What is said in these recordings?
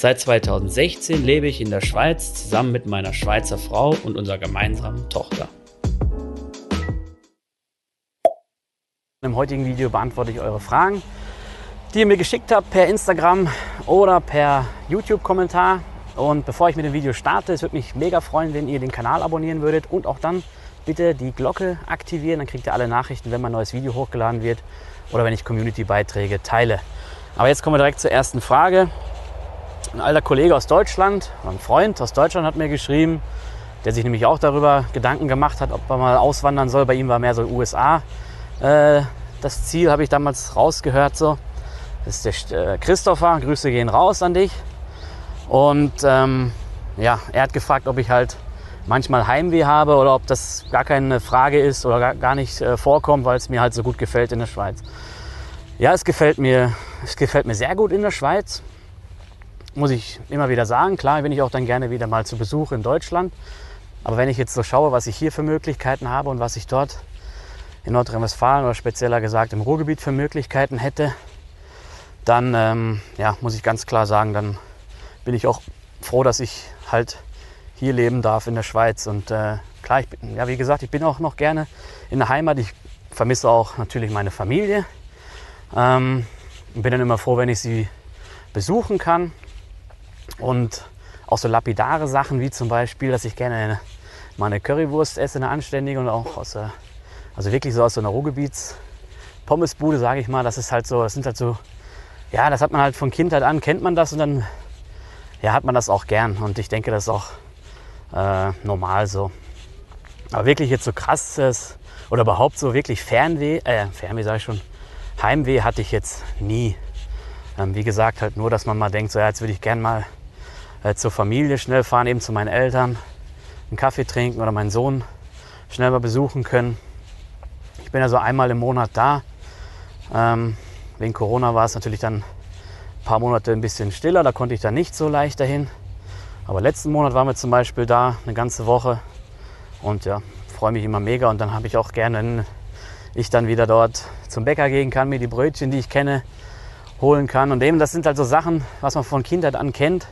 Seit 2016 lebe ich in der Schweiz zusammen mit meiner Schweizer Frau und unserer gemeinsamen Tochter. Im heutigen Video beantworte ich eure Fragen, die ihr mir geschickt habt per Instagram oder per YouTube-Kommentar. Und bevor ich mit dem Video starte, es würde mich mega freuen, wenn ihr den Kanal abonnieren würdet und auch dann bitte die Glocke aktivieren. Dann kriegt ihr alle Nachrichten, wenn mein neues Video hochgeladen wird oder wenn ich Community-Beiträge teile. Aber jetzt kommen wir direkt zur ersten Frage. Ein alter Kollege aus Deutschland, ein Freund aus Deutschland hat mir geschrieben, der sich nämlich auch darüber Gedanken gemacht hat, ob er mal auswandern soll. Bei ihm war mehr so USA äh, das Ziel habe ich damals rausgehört so. Das ist der äh, Christopher, Grüße gehen raus an dich. Und ähm, ja, er hat gefragt, ob ich halt manchmal Heimweh habe oder ob das gar keine Frage ist oder gar, gar nicht äh, vorkommt, weil es mir halt so gut gefällt in der Schweiz. Ja, es gefällt mir, es gefällt mir sehr gut in der Schweiz. Muss ich immer wieder sagen. Klar bin ich auch dann gerne wieder mal zu Besuch in Deutschland. Aber wenn ich jetzt so schaue, was ich hier für Möglichkeiten habe und was ich dort in Nordrhein-Westfalen oder spezieller gesagt im Ruhrgebiet für Möglichkeiten hätte, dann ähm, ja, muss ich ganz klar sagen, dann bin ich auch froh, dass ich halt hier leben darf in der Schweiz. Und äh, klar, ich bin, ja, wie gesagt, ich bin auch noch gerne in der Heimat. Ich vermisse auch natürlich meine Familie. Ähm, bin dann immer froh, wenn ich sie besuchen kann. Und auch so lapidare Sachen wie zum Beispiel, dass ich gerne meine Currywurst esse, eine anständige und auch aus der also wirklich so aus so einer Ruhrgebiets Pommesbude, sage ich mal. Das ist halt so, das sind halt so, ja, das hat man halt von Kindheit an, kennt man das und dann ja, hat man das auch gern. Und ich denke, das ist auch äh, normal so. Aber wirklich jetzt so krasses oder überhaupt so wirklich Fernweh, äh, Fernweh sage ich schon, Heimweh hatte ich jetzt nie. Ähm, wie gesagt, halt nur, dass man mal denkt, so ja, jetzt würde ich gern mal äh, zur Familie schnell fahren, eben zu meinen Eltern, einen Kaffee trinken oder meinen Sohn schnell mal besuchen können. Ich bin ja so einmal im Monat da. Ähm, wegen Corona war es natürlich dann ein paar Monate ein bisschen stiller, da konnte ich dann nicht so leicht dahin. Aber letzten Monat waren wir zum Beispiel da eine ganze Woche und ja, freue mich immer mega und dann habe ich auch gerne, wenn ich dann wieder dort zum Bäcker gehen kann, mir die Brötchen, die ich kenne, holen kann. Und eben, das sind halt so Sachen, was man von Kindheit an kennt.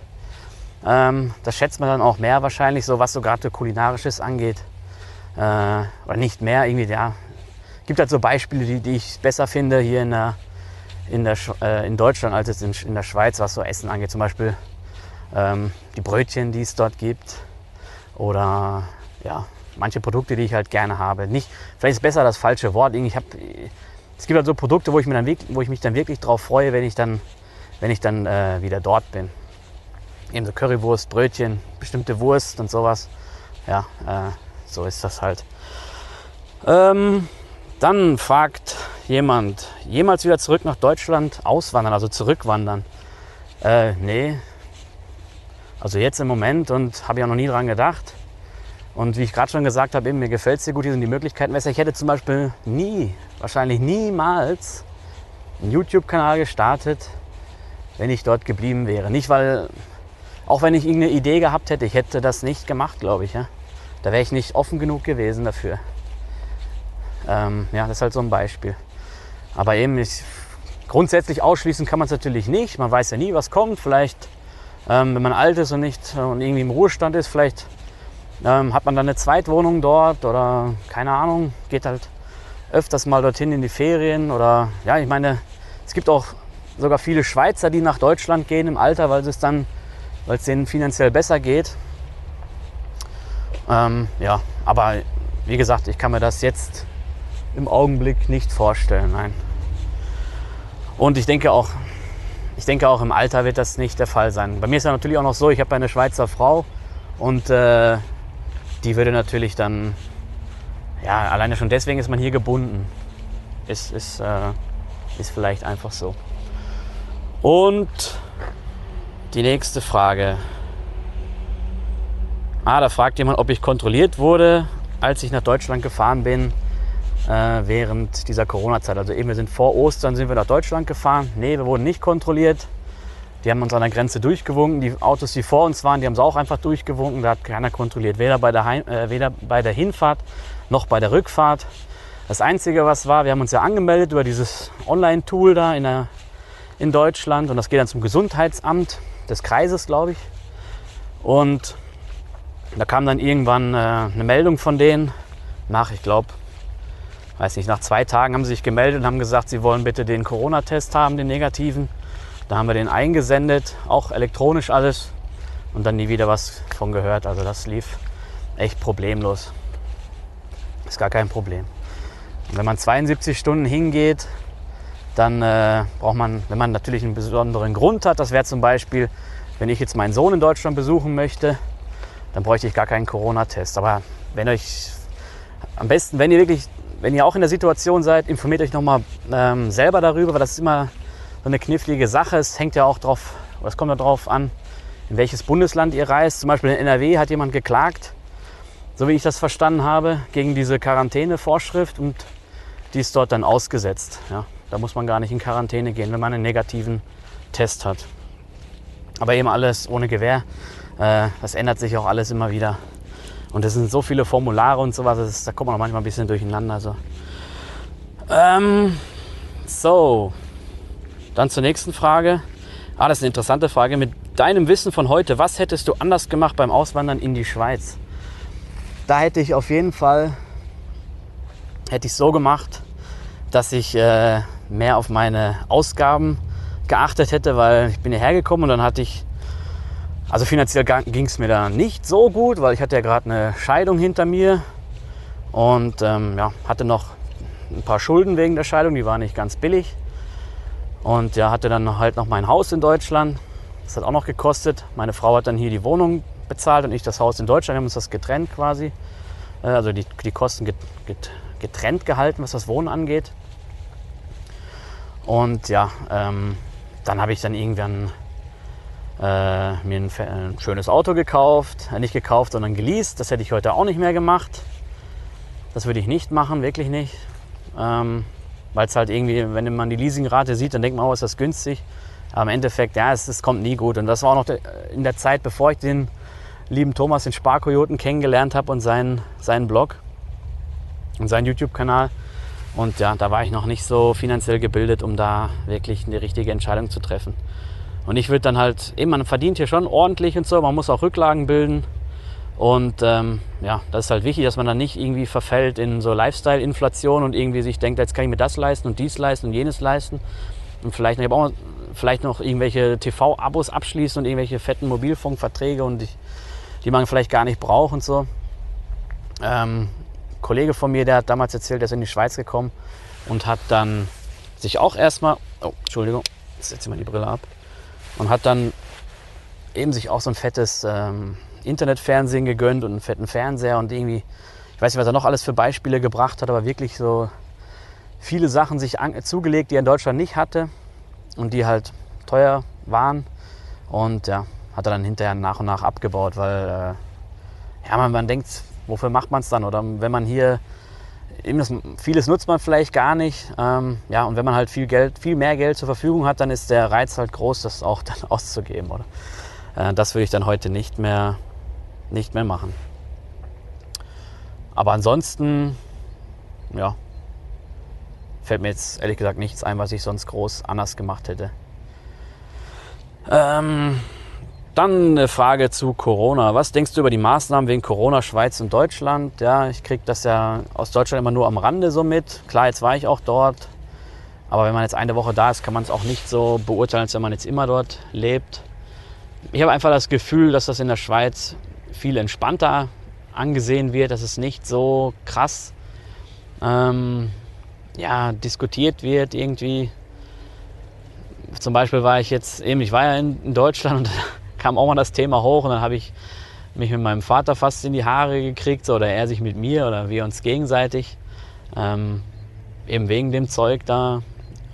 Ähm, das schätzt man dann auch mehr wahrscheinlich, so was so gerade kulinarisches angeht. Äh, oder nicht mehr, irgendwie, ja, gibt halt so Beispiele, die, die ich besser finde hier in, der, in, der, äh, in Deutschland als jetzt in, in, der Schweiz, was so Essen angeht. Zum Beispiel ähm, die Brötchen, die es dort gibt. Oder ja, manche Produkte, die ich halt gerne habe. Nicht, vielleicht ist besser das falsche Wort. Ich hab, es gibt halt so Produkte, wo ich, mir dann, wo ich mich dann wirklich drauf freue, wenn ich dann, wenn ich dann äh, wieder dort bin. Eben so Currywurst, Brötchen, bestimmte Wurst und sowas. Ja, äh, so ist das halt. Ähm, dann fragt jemand, jemals wieder zurück nach Deutschland auswandern, also zurückwandern? Äh, nee. Also jetzt im Moment und habe ja noch nie dran gedacht. Und wie ich gerade schon gesagt habe, mir gefällt es sehr gut, hier sind die Möglichkeiten besser. Ich hätte zum Beispiel nie, wahrscheinlich niemals einen YouTube-Kanal gestartet, wenn ich dort geblieben wäre. Nicht, weil, auch wenn ich irgendeine Idee gehabt hätte, ich hätte das nicht gemacht, glaube ich. Ja? Da wäre ich nicht offen genug gewesen dafür. Ähm, ja, das ist halt so ein Beispiel. Aber eben, ich, grundsätzlich ausschließen kann man es natürlich nicht. Man weiß ja nie, was kommt. Vielleicht, ähm, wenn man alt ist und nicht äh, und irgendwie im Ruhestand ist, vielleicht ähm, hat man dann eine Zweitwohnung dort oder keine Ahnung, geht halt öfters mal dorthin in die Ferien oder ja, ich meine, es gibt auch sogar viele Schweizer, die nach Deutschland gehen im Alter, weil es dann, weil es denen finanziell besser geht. Ähm, ja, aber wie gesagt, ich kann mir das jetzt im Augenblick nicht vorstellen, nein. Und ich denke auch, ich denke auch im Alter wird das nicht der Fall sein. Bei mir ist ja natürlich auch noch so, ich habe eine Schweizer Frau und äh, die würde natürlich dann, ja, alleine schon deswegen ist man hier gebunden. Ist, ist, äh, ist vielleicht einfach so. Und die nächste Frage. Ah, da fragt jemand, ob ich kontrolliert wurde, als ich nach Deutschland gefahren bin äh, während dieser Corona-Zeit. Also eben, wir sind vor Ostern sind wir nach Deutschland gefahren. Nee, wir wurden nicht kontrolliert. Die haben uns an der Grenze durchgewunken. Die Autos, die vor uns waren, die haben es auch einfach durchgewunken. Da hat keiner kontrolliert. Weder bei der, Heim äh, weder bei der Hinfahrt noch bei der Rückfahrt. Das Einzige, was war, wir haben uns ja angemeldet über dieses Online-Tool da in, der, in Deutschland. Und das geht dann zum Gesundheitsamt des Kreises, glaube ich. Und da kam dann irgendwann äh, eine Meldung von denen nach, ich glaube, weiß nicht, nach zwei Tagen haben sie sich gemeldet und haben gesagt, sie wollen bitte den Corona-Test haben, den negativen. Da haben wir den eingesendet, auch elektronisch alles und dann nie wieder was von gehört. Also das lief echt problemlos. Ist gar kein Problem. Und wenn man 72 Stunden hingeht, dann äh, braucht man, wenn man natürlich einen besonderen Grund hat, das wäre zum Beispiel, wenn ich jetzt meinen Sohn in Deutschland besuchen möchte, dann bräuchte ich gar keinen Corona-Test. Aber wenn euch am besten, wenn ihr wirklich wenn ihr auch in der Situation seid, informiert euch nochmal ähm, selber darüber, weil das ist immer so eine knifflige Sache. Es hängt ja auch drauf, es kommt ja darauf an, in welches Bundesland ihr reist. Zum Beispiel in NRW hat jemand geklagt, so wie ich das verstanden habe, gegen diese Quarantänevorschrift und die ist dort dann ausgesetzt. Ja, da muss man gar nicht in Quarantäne gehen, wenn man einen negativen Test hat. Aber eben alles ohne Gewähr. Äh, das ändert sich auch alles immer wieder. Und es sind so viele Formulare und sowas, das, da kommt man auch manchmal ein bisschen durcheinander. Also. Ähm, so, dann zur nächsten Frage. Ah, das ist eine interessante Frage. Mit deinem Wissen von heute, was hättest du anders gemacht beim Auswandern in die Schweiz? Da hätte ich auf jeden Fall hätte ich so gemacht, dass ich äh, mehr auf meine Ausgaben geachtet hätte, weil ich bin hierher gekommen und dann hatte ich also finanziell ging es mir da nicht so gut, weil ich hatte ja gerade eine Scheidung hinter mir und ähm, ja, hatte noch ein paar Schulden wegen der Scheidung, die war nicht ganz billig. Und ja, hatte dann halt noch mein Haus in Deutschland. Das hat auch noch gekostet. Meine Frau hat dann hier die Wohnung bezahlt und ich das Haus in Deutschland. Wir haben uns das getrennt quasi. Äh, also die, die Kosten getrennt gehalten, was das Wohnen angeht. Und ja, ähm, dann habe ich dann irgendwann äh, mir ein, ein, schönes Auto gekauft. Äh, nicht gekauft, sondern geleast. Das hätte ich heute auch nicht mehr gemacht. Das würde ich nicht machen, wirklich nicht. Ähm, Weil es halt irgendwie, wenn man die Leasingrate sieht, dann denkt man, oh, ist das günstig. Aber im Endeffekt, ja, es, es kommt nie gut. Und das war auch noch de, in der Zeit, bevor ich den lieben Thomas, den Sparkoyoten, kennengelernt habe und seinen, seinen Blog und seinen YouTube-Kanal. Und ja, da war ich noch nicht so finanziell gebildet, um da wirklich eine richtige Entscheidung zu treffen. Und ich würde dann halt, eben, man verdient hier schon ordentlich und so, man muss auch Rücklagen bilden. Und ähm, ja, das ist halt wichtig, dass man dann nicht irgendwie verfällt in so Lifestyle-Inflation und irgendwie sich denkt, jetzt kann ich mir das leisten und dies leisten und jenes leisten. Und vielleicht, ich auch vielleicht noch irgendwelche TV-Abos abschließen und irgendwelche fetten Mobilfunkverträge und die, die man vielleicht gar nicht braucht und so. Ähm, Kollege von mir, der hat damals erzählt, der ist in die Schweiz gekommen und hat dann sich auch erstmal, oh, Entschuldigung, jetzt setze ich mal die Brille ab und hat dann eben sich auch so ein fettes ähm, Internetfernsehen gegönnt und einen fetten Fernseher und irgendwie, ich weiß nicht, was er noch alles für Beispiele gebracht hat, aber wirklich so viele Sachen sich an, zugelegt, die er in Deutschland nicht hatte und die halt teuer waren. Und ja, hat er dann hinterher nach und nach abgebaut, weil äh, ja, man, man denkt, wofür macht man es dann? Oder wenn man hier das, vieles nutzt man vielleicht gar nicht. Ähm, ja, und wenn man halt viel Geld, viel mehr Geld zur Verfügung hat, dann ist der Reiz halt groß, das auch dann auszugeben. Oder? Äh, das würde ich dann heute nicht mehr, nicht mehr machen. Aber ansonsten, ja, fällt mir jetzt ehrlich gesagt nichts ein, was ich sonst groß anders gemacht hätte. Ähm, dann eine Frage zu Corona. Was denkst du über die Maßnahmen wegen Corona Schweiz und Deutschland? Ja, ich kriege das ja aus Deutschland immer nur am Rande so mit. Klar, jetzt war ich auch dort. Aber wenn man jetzt eine Woche da ist, kann man es auch nicht so beurteilen, als wenn man jetzt immer dort lebt. Ich habe einfach das Gefühl, dass das in der Schweiz viel entspannter angesehen wird, dass es nicht so krass ähm, ja, diskutiert wird irgendwie. Zum Beispiel war ich jetzt eben, ich war ja in, Deutschland und kam auch mal das Thema hoch und dann habe ich mich mit meinem Vater fast in die Haare gekriegt oder er sich mit mir oder wir uns gegenseitig. Ähm, eben wegen dem Zeug da.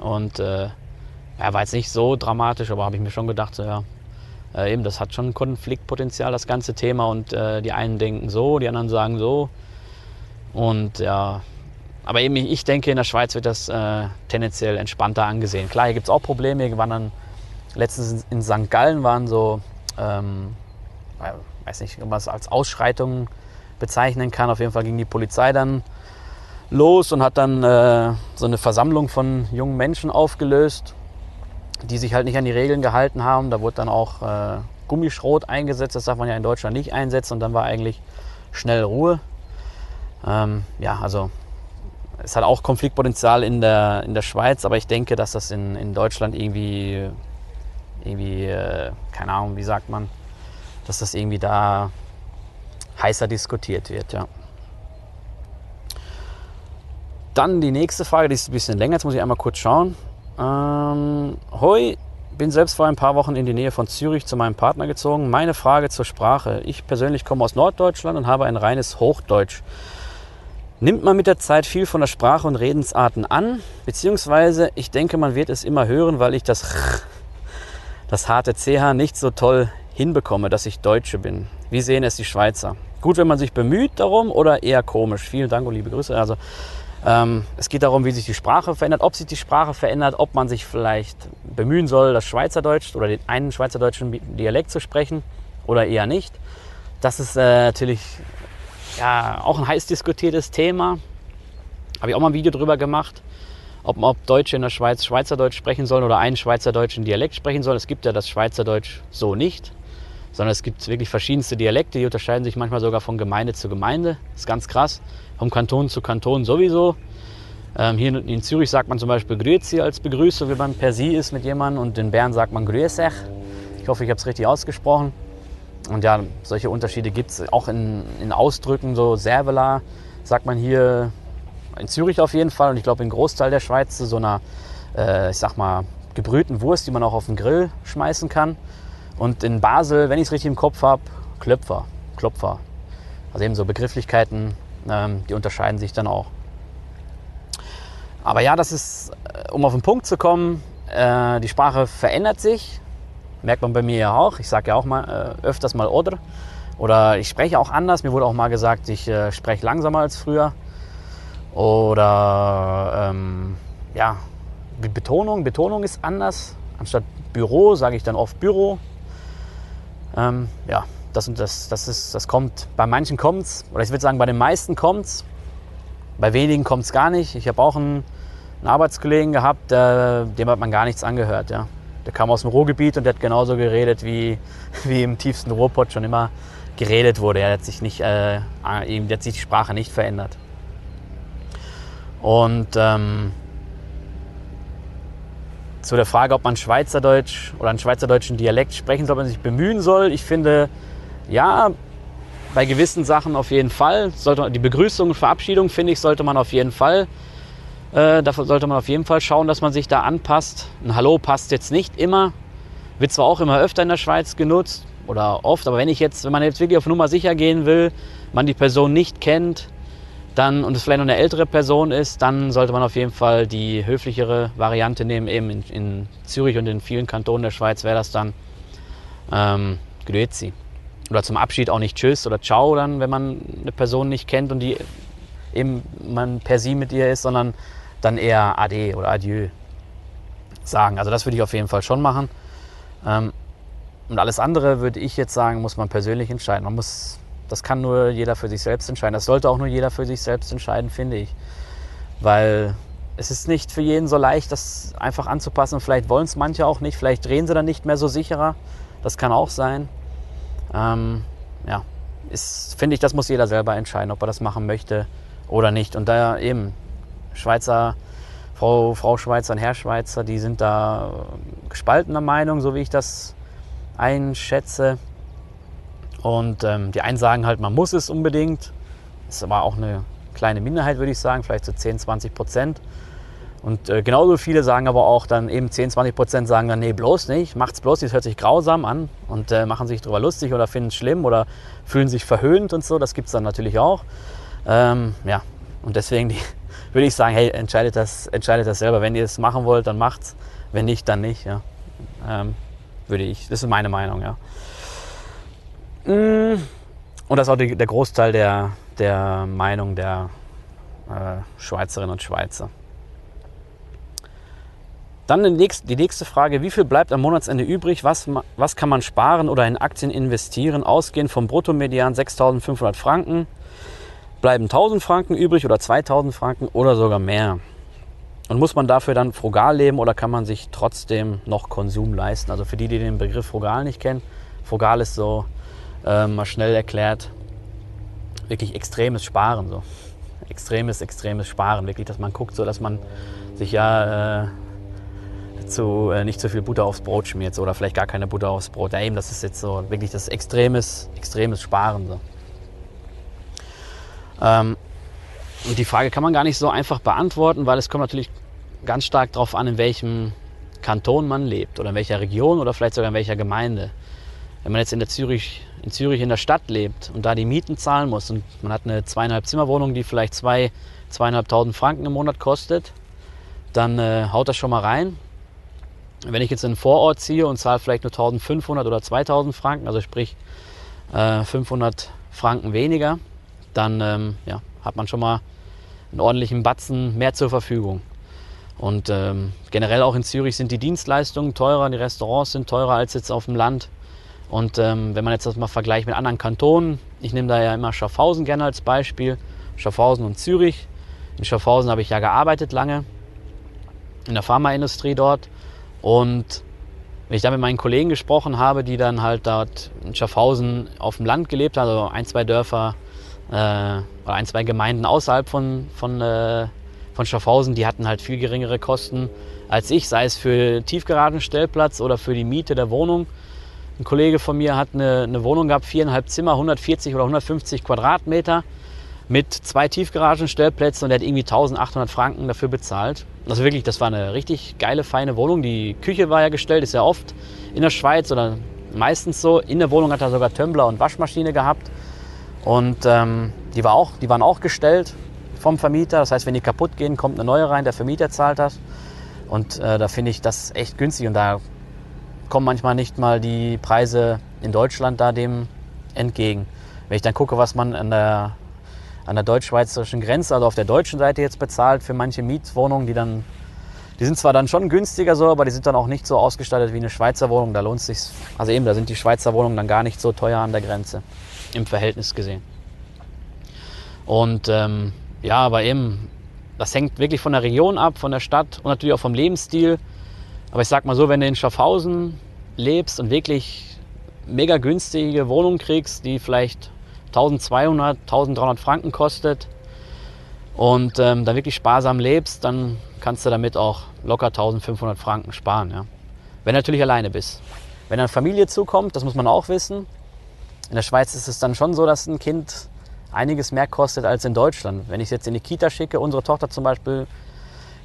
Und äh, ja, war jetzt nicht so dramatisch, aber habe ich mir schon gedacht, so, ja, äh, eben, das hat schon Konfliktpotenzial, das ganze Thema. Und äh, die einen denken so, die anderen sagen so. Und ja, aber eben, ich denke, in der Schweiz wird das äh, tendenziell entspannter angesehen. Klar, hier gibt es auch Probleme. Wir waren dann letztens in St. Gallen, waren so, ähm, weiß nicht, ob man es als Ausschreitungen bezeichnen kann. Auf jeden Fall ging die Polizei dann los und hat dann äh, so eine Versammlung von jungen Menschen aufgelöst, die sich halt nicht an die Regeln gehalten haben. Da wurde dann auch äh, Gummischrot eingesetzt. Das darf man ja in Deutschland nicht einsetzen. Und dann war eigentlich schnell Ruhe. Ähm, ja, also es hat auch Konfliktpotenzial in der, in der Schweiz, aber ich denke, dass das in, in Deutschland irgendwie, irgendwie äh, keine Ahnung, wie sagt man, dass das irgendwie da heißer diskutiert wird, ja. Dann die nächste Frage, die ist ein bisschen länger, jetzt muss ich einmal kurz schauen. Ähm, hoi, bin selbst vor ein paar Wochen in die Nähe von Zürich zu meinem Partner gezogen. Meine Frage zur Sprache. Ich persönlich komme aus Norddeutschland und habe ein reines Hochdeutsch. Nimmt man mit der Zeit viel von der Sprache und Redensarten an, beziehungsweise ich denke, man wird es immer hören, weil ich das, das harte CH nicht so toll hinbekomme, dass ich Deutsche bin. Wie sehen es die Schweizer? Gut, wenn man sich bemüht darum oder eher komisch? Vielen Dank und liebe Grüße. Also ähm, es geht darum, wie sich die Sprache verändert, ob sich die Sprache verändert, ob man sich vielleicht bemühen soll, das Schweizerdeutsch oder den einen schweizerdeutschen Dialekt zu sprechen oder eher nicht. Das ist äh, natürlich ja, auch ein heiß diskutiertes Thema. Habe ich auch mal ein Video drüber gemacht, ob, ob Deutsche in der Schweiz Schweizerdeutsch sprechen sollen oder einen schweizerdeutschen Dialekt sprechen sollen. Es gibt ja das Schweizerdeutsch so nicht, sondern es gibt wirklich verschiedenste Dialekte, die unterscheiden sich manchmal sogar von Gemeinde zu Gemeinde. Das ist ganz krass vom Kanton zu Kanton sowieso. Ähm, hier in Zürich sagt man zum Beispiel Grüezi als Begrüßung, wenn man per Sie ist mit jemandem und in Bern sagt man Grüßech. Ich hoffe, ich habe es richtig ausgesprochen. Und ja, solche Unterschiede gibt es auch in, in Ausdrücken, so Servela sagt man hier in Zürich auf jeden Fall und ich glaube im Großteil der Schweiz zu so einer, äh, ich sag mal, gebrühten Wurst, die man auch auf den Grill schmeißen kann. Und in Basel, wenn ich es richtig im Kopf habe, Klöpfer, Klopfer. Also eben so Begrifflichkeiten, ähm, die unterscheiden sich dann auch. Aber ja, das ist, äh, um auf den Punkt zu kommen, äh, die Sprache verändert sich. Merkt man bei mir ja auch. Ich sage ja auch mal äh, öfters mal oder. Oder ich spreche auch anders. Mir wurde auch mal gesagt, ich äh, spreche langsamer als früher. Oder ähm, ja, Betonung. Betonung ist anders. Anstatt Büro sage ich dann oft Büro. Ähm, ja, das und das, das, ist, das kommt, bei manchen kommt es, oder ich würde sagen, bei den meisten kommt es, bei wenigen kommt es gar nicht. Ich habe auch einen, einen Arbeitskollegen gehabt, der, dem hat man gar nichts angehört. Ja. Der kam aus dem Ruhrgebiet und der hat genauso geredet, wie, wie im tiefsten Ruhrpott schon immer geredet wurde. Er hat sich, nicht, äh, ihm hat sich die Sprache nicht verändert. Und ähm, zu der Frage, ob man Schweizerdeutsch oder einen schweizerdeutschen Dialekt sprechen soll, ob man sich bemühen soll. Ich finde, ja, bei gewissen Sachen auf jeden Fall. Sollte, die Begrüßung und Verabschiedung, finde ich, sollte man auf jeden Fall, äh, dafür sollte man auf jeden Fall schauen, dass man sich da anpasst. Ein Hallo passt jetzt nicht immer. Wird zwar auch immer öfter in der Schweiz genutzt oder oft, aber wenn ich jetzt, wenn man jetzt wirklich auf Nummer sicher gehen will, man die Person nicht kennt, dann und es vielleicht noch eine ältere Person ist, dann sollte man auf jeden Fall die höflichere Variante nehmen. Eben in, in Zürich und in vielen Kantonen der Schweiz wäre das dann ähm, Grüezi oder zum Abschied auch nicht Tschüss oder Ciao dann, wenn man eine Person nicht kennt und die eben man per Sie mit ihr ist, sondern dann eher Ade oder Adieu sagen. Also das würde ich auf jeden Fall schon machen. Ähm, und alles andere würde ich jetzt sagen, muss man persönlich entscheiden. Man muss, das kann nur jeder für sich selbst entscheiden. Das sollte auch nur jeder für sich selbst entscheiden, finde ich. Weil es ist nicht für jeden so leicht, das einfach anzupassen. vielleicht wollen es manche auch nicht. Vielleicht drehen sie dann nicht mehr so sicherer. Das kann auch sein. Ähm, ja, ist, finde ich, das muss jeder selber entscheiden, ob er das machen möchte oder nicht. Und da eben Schweizer, Frau, Frau Schweizer und Herr Schweizer, die sind da gespaltener Meinung, so wie ich das einschätze. Und ähm, die einen sagen halt, man muss es unbedingt. Das ist aber auch eine kleine Minderheit, würde ich sagen, vielleicht so 10, 20 Prozent. Und äh, genauso viele sagen aber auch dann eben 10, 20 Prozent sagen dann, nee, bloß nicht, macht's bloß das hört sich grausam an und äh, machen sich darüber lustig oder finden es schlimm oder fühlen sich verhöhnt und so, das gibt es dann natürlich auch. Ähm, ja, und deswegen die, würde ich sagen, hey, entscheidet das, entscheidet das selber. Wenn ihr es machen wollt, dann macht's. Wenn nicht, dann nicht. Ja. Ähm, würde ich. Das ist meine Meinung, ja. Mm. Und das ist auch die, der Großteil der, der Meinung der äh, Schweizerinnen und Schweizer. Dann die nächste, die nächste Frage, wie viel bleibt am Monatsende übrig? Was, was kann man sparen oder in Aktien investieren? Ausgehend vom Bruttomedian 6.500 Franken. Bleiben 1.000 Franken übrig oder 2.000 Franken oder sogar mehr? Und muss man dafür dann frugal leben oder kann man sich trotzdem noch Konsum leisten? Also für die, die den Begriff frugal nicht kennen, frugal ist so äh, mal schnell erklärt, wirklich extremes Sparen. So. Extremes, extremes Sparen. Wirklich, dass man guckt, so dass man sich ja äh, zu, äh, nicht zu viel Butter aufs Brot schmiert so, oder vielleicht gar keine Butter aufs Brot. Ja, eben, das ist jetzt so wirklich das extremes, extremes Sparen. So. Ähm, und die Frage kann man gar nicht so einfach beantworten, weil es kommt natürlich ganz stark darauf an, in welchem Kanton man lebt oder in welcher Region oder vielleicht sogar in welcher Gemeinde. Wenn man jetzt in, der Zürich, in Zürich in der Stadt lebt und da die Mieten zahlen muss und man hat eine zweieinhalb Zimmerwohnung, die vielleicht zwei, zweieinhalbtausend Franken im Monat kostet, dann äh, haut das schon mal rein. Wenn ich jetzt in einen Vorort ziehe und zahle vielleicht nur 1500 oder 2000 Franken, also sprich äh, 500 Franken weniger, dann ähm, ja, hat man schon mal einen ordentlichen Batzen mehr zur Verfügung. Und ähm, generell auch in Zürich sind die Dienstleistungen teurer, die Restaurants sind teurer als jetzt auf dem Land. Und ähm, wenn man jetzt das mal vergleicht mit anderen Kantonen, ich nehme da ja immer Schaffhausen gerne als Beispiel, Schaffhausen und Zürich. In Schaffhausen habe ich ja gearbeitet lange, in der Pharmaindustrie dort. Und wenn ich da mit meinen Kollegen gesprochen habe, die dann halt dort in Schaffhausen auf dem Land gelebt haben, also ein, zwei Dörfer äh, oder ein, zwei Gemeinden außerhalb von, von, äh, von Schaffhausen, die hatten halt viel geringere Kosten als ich, sei es für Tiefgaragenstellplatz oder für die Miete der Wohnung. Ein Kollege von mir hat eine, eine Wohnung gehabt, viereinhalb Zimmer, 140 oder 150 Quadratmeter mit zwei Tiefgaragenstellplätzen und er hat irgendwie 1800 Franken dafür bezahlt. Also wirklich, das war eine richtig geile, feine Wohnung. Die Küche war ja gestellt, ist ja oft in der Schweiz oder meistens so. In der Wohnung hat er sogar Tumbler und Waschmaschine gehabt. Und ähm, die, war auch, die waren auch gestellt vom Vermieter. Das heißt, wenn die kaputt gehen, kommt eine neue rein, der Vermieter zahlt das. Und äh, da finde ich das echt günstig. Und da kommen manchmal nicht mal die Preise in Deutschland da dem entgegen. Wenn ich dann gucke, was man an der an der deutsch-schweizerischen Grenze, also auf der deutschen Seite jetzt bezahlt für manche Mietwohnungen, die dann, die sind zwar dann schon günstiger so, aber die sind dann auch nicht so ausgestattet wie eine Schweizer Wohnung. Da lohnt es sich, also eben, da sind die Schweizer Wohnungen dann gar nicht so teuer an der Grenze, im Verhältnis gesehen. Und ähm, ja, aber eben, das hängt wirklich von der Region ab, von der Stadt und natürlich auch vom Lebensstil. Aber ich sag mal so, wenn du in Schaffhausen lebst und wirklich mega günstige Wohnungen kriegst, die vielleicht 1200, 1300 Franken kostet und ähm, da wirklich sparsam lebst, dann kannst du damit auch locker 1500 Franken sparen. Ja. Wenn du natürlich alleine bist. Wenn eine Familie zukommt, das muss man auch wissen. In der Schweiz ist es dann schon so, dass ein Kind einiges mehr kostet als in Deutschland. Wenn ich es jetzt in die Kita schicke, unsere Tochter zum Beispiel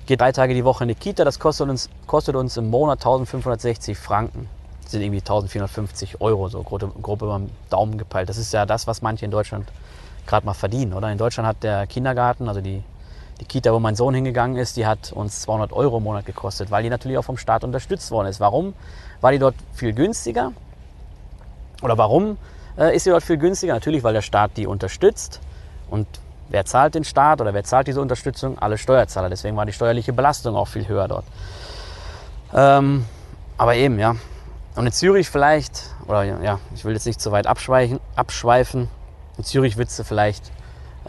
geht drei Tage die Woche in die Kita, das kostet uns, kostet uns im Monat 1560 Franken sind irgendwie 1450 Euro, so grob, grob über den Daumen gepeilt. Das ist ja das, was manche in Deutschland gerade mal verdienen, oder? In Deutschland hat der Kindergarten, also die, die Kita, wo mein Sohn hingegangen ist, die hat uns 200 Euro im Monat gekostet, weil die natürlich auch vom Staat unterstützt worden ist. Warum? War die dort viel günstiger? Oder warum äh, ist sie dort viel günstiger? Natürlich, weil der Staat die unterstützt. Und wer zahlt den Staat oder wer zahlt diese Unterstützung? Alle Steuerzahler. Deswegen war die steuerliche Belastung auch viel höher dort. Ähm, aber eben, ja, und in Zürich vielleicht, oder ja, ich will jetzt nicht zu weit abschweifen, abschweifen. In Zürich würdest du vielleicht,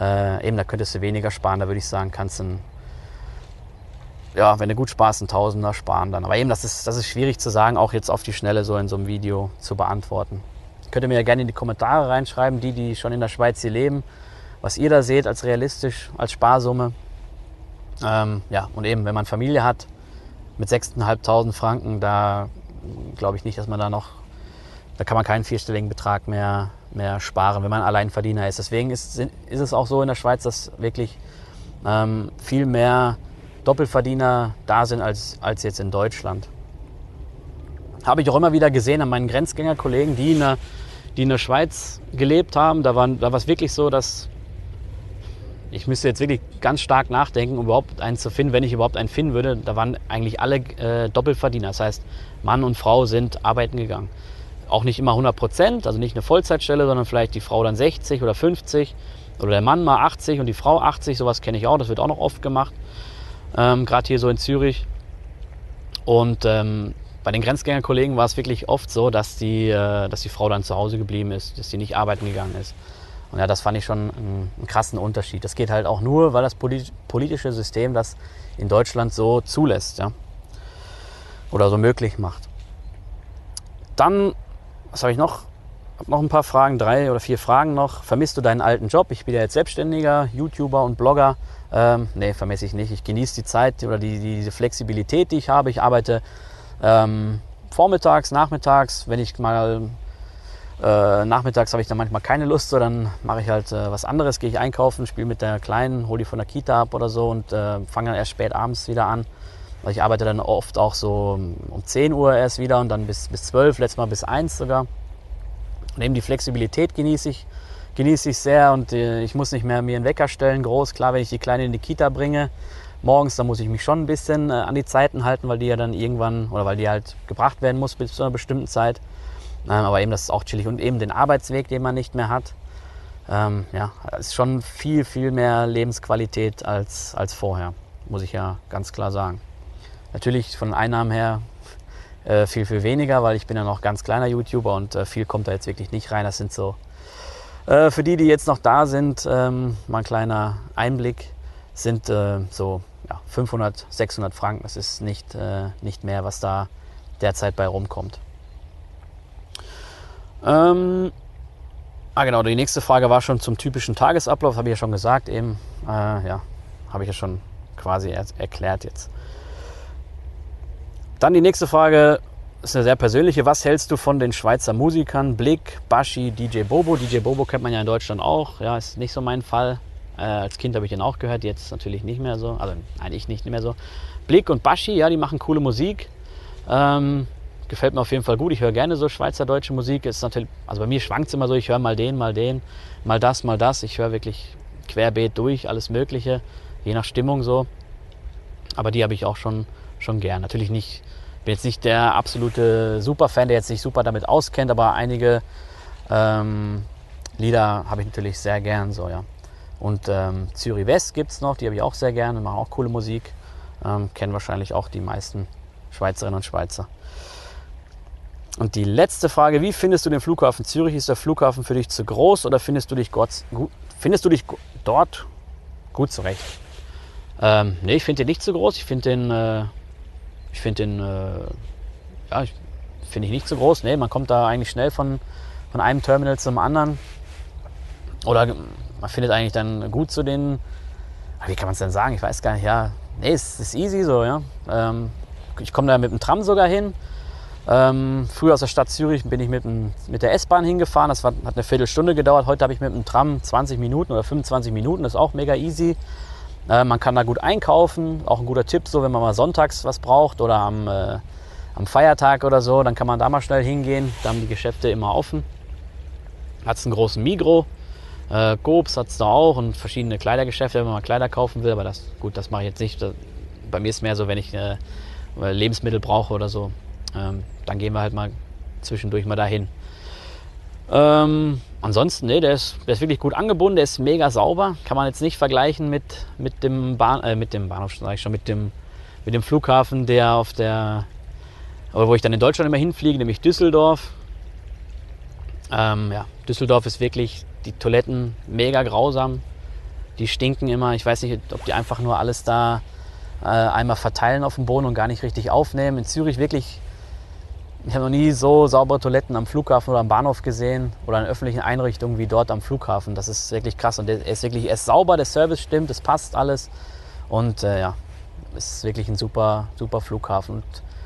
äh, eben da könntest du weniger sparen, da würde ich sagen, kannst du, ja, wenn du gut sparst, ein Tausender sparen dann. Aber eben, das ist, das ist schwierig zu sagen, auch jetzt auf die Schnelle so in so einem Video zu beantworten. Könnt ihr mir ja gerne in die Kommentare reinschreiben, die, die schon in der Schweiz hier leben, was ihr da seht als realistisch, als Sparsumme. Ähm, ja, und eben, wenn man Familie hat mit 6.500 Franken, da glaube ich nicht, dass man da noch, da kann man keinen vierstelligen Betrag mehr, mehr sparen, wenn man Alleinverdiener ist. Deswegen ist, ist es auch so in der Schweiz, dass wirklich ähm, viel mehr Doppelverdiener da sind als, als jetzt in Deutschland. Habe ich auch immer wieder gesehen an meinen Grenzgängerkollegen, die in der, die in der Schweiz gelebt haben. Da war, da war es wirklich so, dass ich müsste jetzt wirklich ganz stark nachdenken, um überhaupt einen zu finden, wenn ich überhaupt einen finden würde. Da waren eigentlich alle äh, Doppelverdiener. Das heißt, Mann und Frau sind arbeiten gegangen. Auch nicht immer 100 Prozent, also nicht eine Vollzeitstelle, sondern vielleicht die Frau dann 60 oder 50 oder der Mann mal 80 und die Frau 80. Sowas kenne ich auch, das wird auch noch oft gemacht. Ähm, Gerade hier so in Zürich. Und ähm, bei den Grenzgängerkollegen war es wirklich oft so, dass die, äh, dass die Frau dann zu Hause geblieben ist, dass sie nicht arbeiten gegangen ist. Und ja, das fand ich schon einen, einen krassen Unterschied. Das geht halt auch nur, weil das politische System das in Deutschland so zulässt, ja. Oder so möglich macht. Dann, was habe ich noch? Habe noch ein paar Fragen, drei oder vier Fragen noch. Vermisst du deinen alten Job? Ich bin ja jetzt Selbstständiger, YouTuber und Blogger. Ähm, nee, vermisse ich nicht. Ich genieße die Zeit oder die, die, diese Flexibilität, die ich habe. Ich arbeite ähm, vormittags, nachmittags, wenn ich mal äh, nachmittags habe ich dann manchmal keine Lust, so dann mache ich halt äh, was anderes, gehe ich einkaufen, spiele mit der Kleinen, hole die von der Kita ab oder so und äh, fange dann erst spät abends wieder an. Also ich arbeite dann oft auch so um 10 Uhr erst wieder und dann bis, bis 12, letztes Mal bis 1 sogar. Und eben die Flexibilität genieße ich, genieße ich sehr und äh, ich muss nicht mehr mir einen Wecker stellen, groß. Klar, wenn ich die Kleine in die Kita bringe, morgens, dann muss ich mich schon ein bisschen äh, an die Zeiten halten, weil die ja dann irgendwann oder weil die halt gebracht werden muss bis zu einer bestimmten Zeit. Ähm, aber eben das ist auch chillig und eben den Arbeitsweg, den man nicht mehr hat. Ähm, ja, ist schon viel, viel mehr Lebensqualität als, als vorher, muss ich ja ganz klar sagen. Natürlich von Einnahmen her äh, viel, viel weniger, weil ich bin ja noch ganz kleiner YouTuber und äh, viel kommt da jetzt wirklich nicht rein. Das sind so, äh, für die, die jetzt noch da sind, ähm, mal ein kleiner Einblick, sind äh, so ja, 500, 600 Franken. Das ist nicht, äh, nicht mehr, was da derzeit bei rumkommt. Ähm, ah genau, die nächste Frage war schon zum typischen Tagesablauf, habe ich ja schon gesagt, eben, äh, ja, habe ich ja schon quasi er erklärt jetzt. Dann die nächste Frage ist eine sehr persönliche. Was hältst du von den Schweizer Musikern Blick, Bashi, DJ Bobo? DJ Bobo kennt man ja in Deutschland auch. Ja, ist nicht so mein Fall. Äh, als Kind habe ich den auch gehört, jetzt natürlich nicht mehr so. Also eigentlich nicht mehr so. Blick und Bashi, ja, die machen coole Musik. Ähm, gefällt mir auf jeden Fall gut. Ich höre gerne so schweizerdeutsche Musik. Ist natürlich, also bei mir schwankt es immer so, ich höre mal den, mal den, mal das, mal das. Ich höre wirklich querbeet durch, alles Mögliche, je nach Stimmung so. Aber die habe ich auch schon, schon gern. Natürlich nicht, bin jetzt nicht der absolute Superfan, der jetzt sich super damit auskennt, aber einige ähm, Lieder habe ich natürlich sehr gern so, ja. Und ähm, Zürich West gibt es noch, die habe ich auch sehr gern und machen auch coole Musik. Ähm, kennen wahrscheinlich auch die meisten Schweizerinnen und Schweizer. Und die letzte Frage, wie findest du den Flughafen Zürich? Ist der Flughafen für dich zu groß oder findest du dich, Gott, findest du dich dort gut zurecht? Ähm, nee, ich finde den nicht zu groß. Ich finde den, äh, ich finde den, äh, ja, finde ich nicht zu groß. Nee, man kommt da eigentlich schnell von, von einem Terminal zum anderen. Oder man findet eigentlich dann gut zu den, wie kann man es denn sagen? Ich weiß gar nicht, ja. Nee, es ist easy so, ja. Ähm, ich komme da mit dem Tram sogar hin. Ähm, früher aus der Stadt Zürich bin ich mit, dem, mit der S-Bahn hingefahren. Das war, hat eine Viertelstunde gedauert. Heute habe ich mit dem Tram 20 Minuten oder 25 Minuten. Das ist auch mega easy. Äh, man kann da gut einkaufen. Auch ein guter Tipp, so wenn man mal sonntags was braucht oder am, äh, am Feiertag oder so, dann kann man da mal schnell hingehen. Da haben die Geschäfte immer offen. Hat es einen großen Migro. Äh, Gobs hat es da auch und verschiedene Kleidergeschäfte, wenn man mal Kleider kaufen will. Aber das, gut, das mache ich jetzt nicht. bei mir ist es mehr so, wenn ich äh, Lebensmittel brauche oder so. Ähm, dann gehen wir halt mal zwischendurch mal dahin. Ähm, ansonsten, nee, der ist, der ist wirklich gut angebunden, der ist mega sauber. Kann man jetzt nicht vergleichen mit, mit dem Bahn, äh, mit dem Bahnhof, sage ich schon, mit dem, mit dem Flughafen, der auf der, wo ich dann in Deutschland immer hinfliege, nämlich Düsseldorf. Ähm, ja, Düsseldorf ist wirklich die Toiletten mega grausam. Die stinken immer. Ich weiß nicht, ob die einfach nur alles da äh, einmal verteilen auf dem Boden und gar nicht richtig aufnehmen. In Zürich wirklich ich habe noch nie so saubere Toiletten am Flughafen oder am Bahnhof gesehen oder in öffentlichen Einrichtungen wie dort am Flughafen. Das ist wirklich krass und er ist wirklich er ist sauber, der Service stimmt, es passt alles und äh, ja, ist wirklich ein super, super Flughafen. Und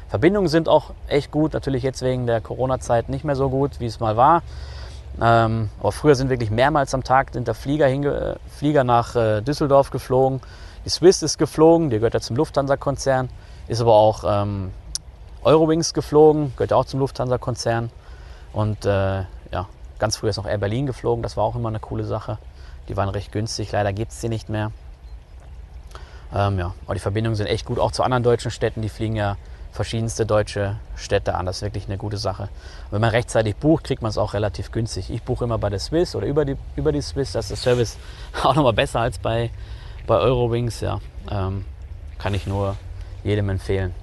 Verbindungen sind auch echt gut, natürlich jetzt wegen der Corona-Zeit nicht mehr so gut, wie es mal war. Ähm, aber früher sind wirklich mehrmals am Tag sind der Flieger, hinge Flieger nach äh, Düsseldorf geflogen. Die Swiss ist geflogen, die gehört ja zum Lufthansa-Konzern, ist aber auch ähm, Eurowings geflogen, gehört auch zum Lufthansa-Konzern. Und äh, ja, ganz früher ist noch Air Berlin geflogen, das war auch immer eine coole Sache. Die waren recht günstig, leider gibt es sie nicht mehr. Ähm, ja, aber die Verbindungen sind echt gut, auch zu anderen deutschen Städten. Die fliegen ja verschiedenste deutsche Städte an. Das ist wirklich eine gute Sache. Und wenn man rechtzeitig bucht, kriegt man es auch relativ günstig. Ich buche immer bei der Swiss oder über die, über die Swiss. Das ist der Service auch nochmal besser als bei, bei Eurowings. Ja, ähm, kann ich nur jedem empfehlen.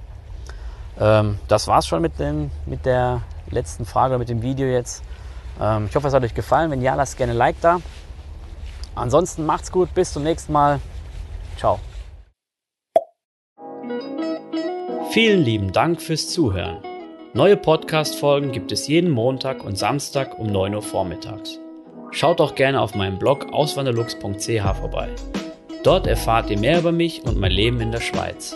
Ähm, das war's schon mit, dem, mit der letzten Frage, mit dem Video jetzt. Ähm, ich hoffe, es hat euch gefallen. Wenn ja, lasst gerne ein Like da. Ansonsten macht's gut. Bis zum nächsten Mal. Ciao. Vielen lieben Dank fürs Zuhören. Neue Podcast-Folgen gibt es jeden Montag und Samstag um 9 Uhr vormittags. Schaut auch gerne auf meinem Blog auswanderlux.ch vorbei. Dort erfahrt ihr mehr über mich und mein Leben in der Schweiz.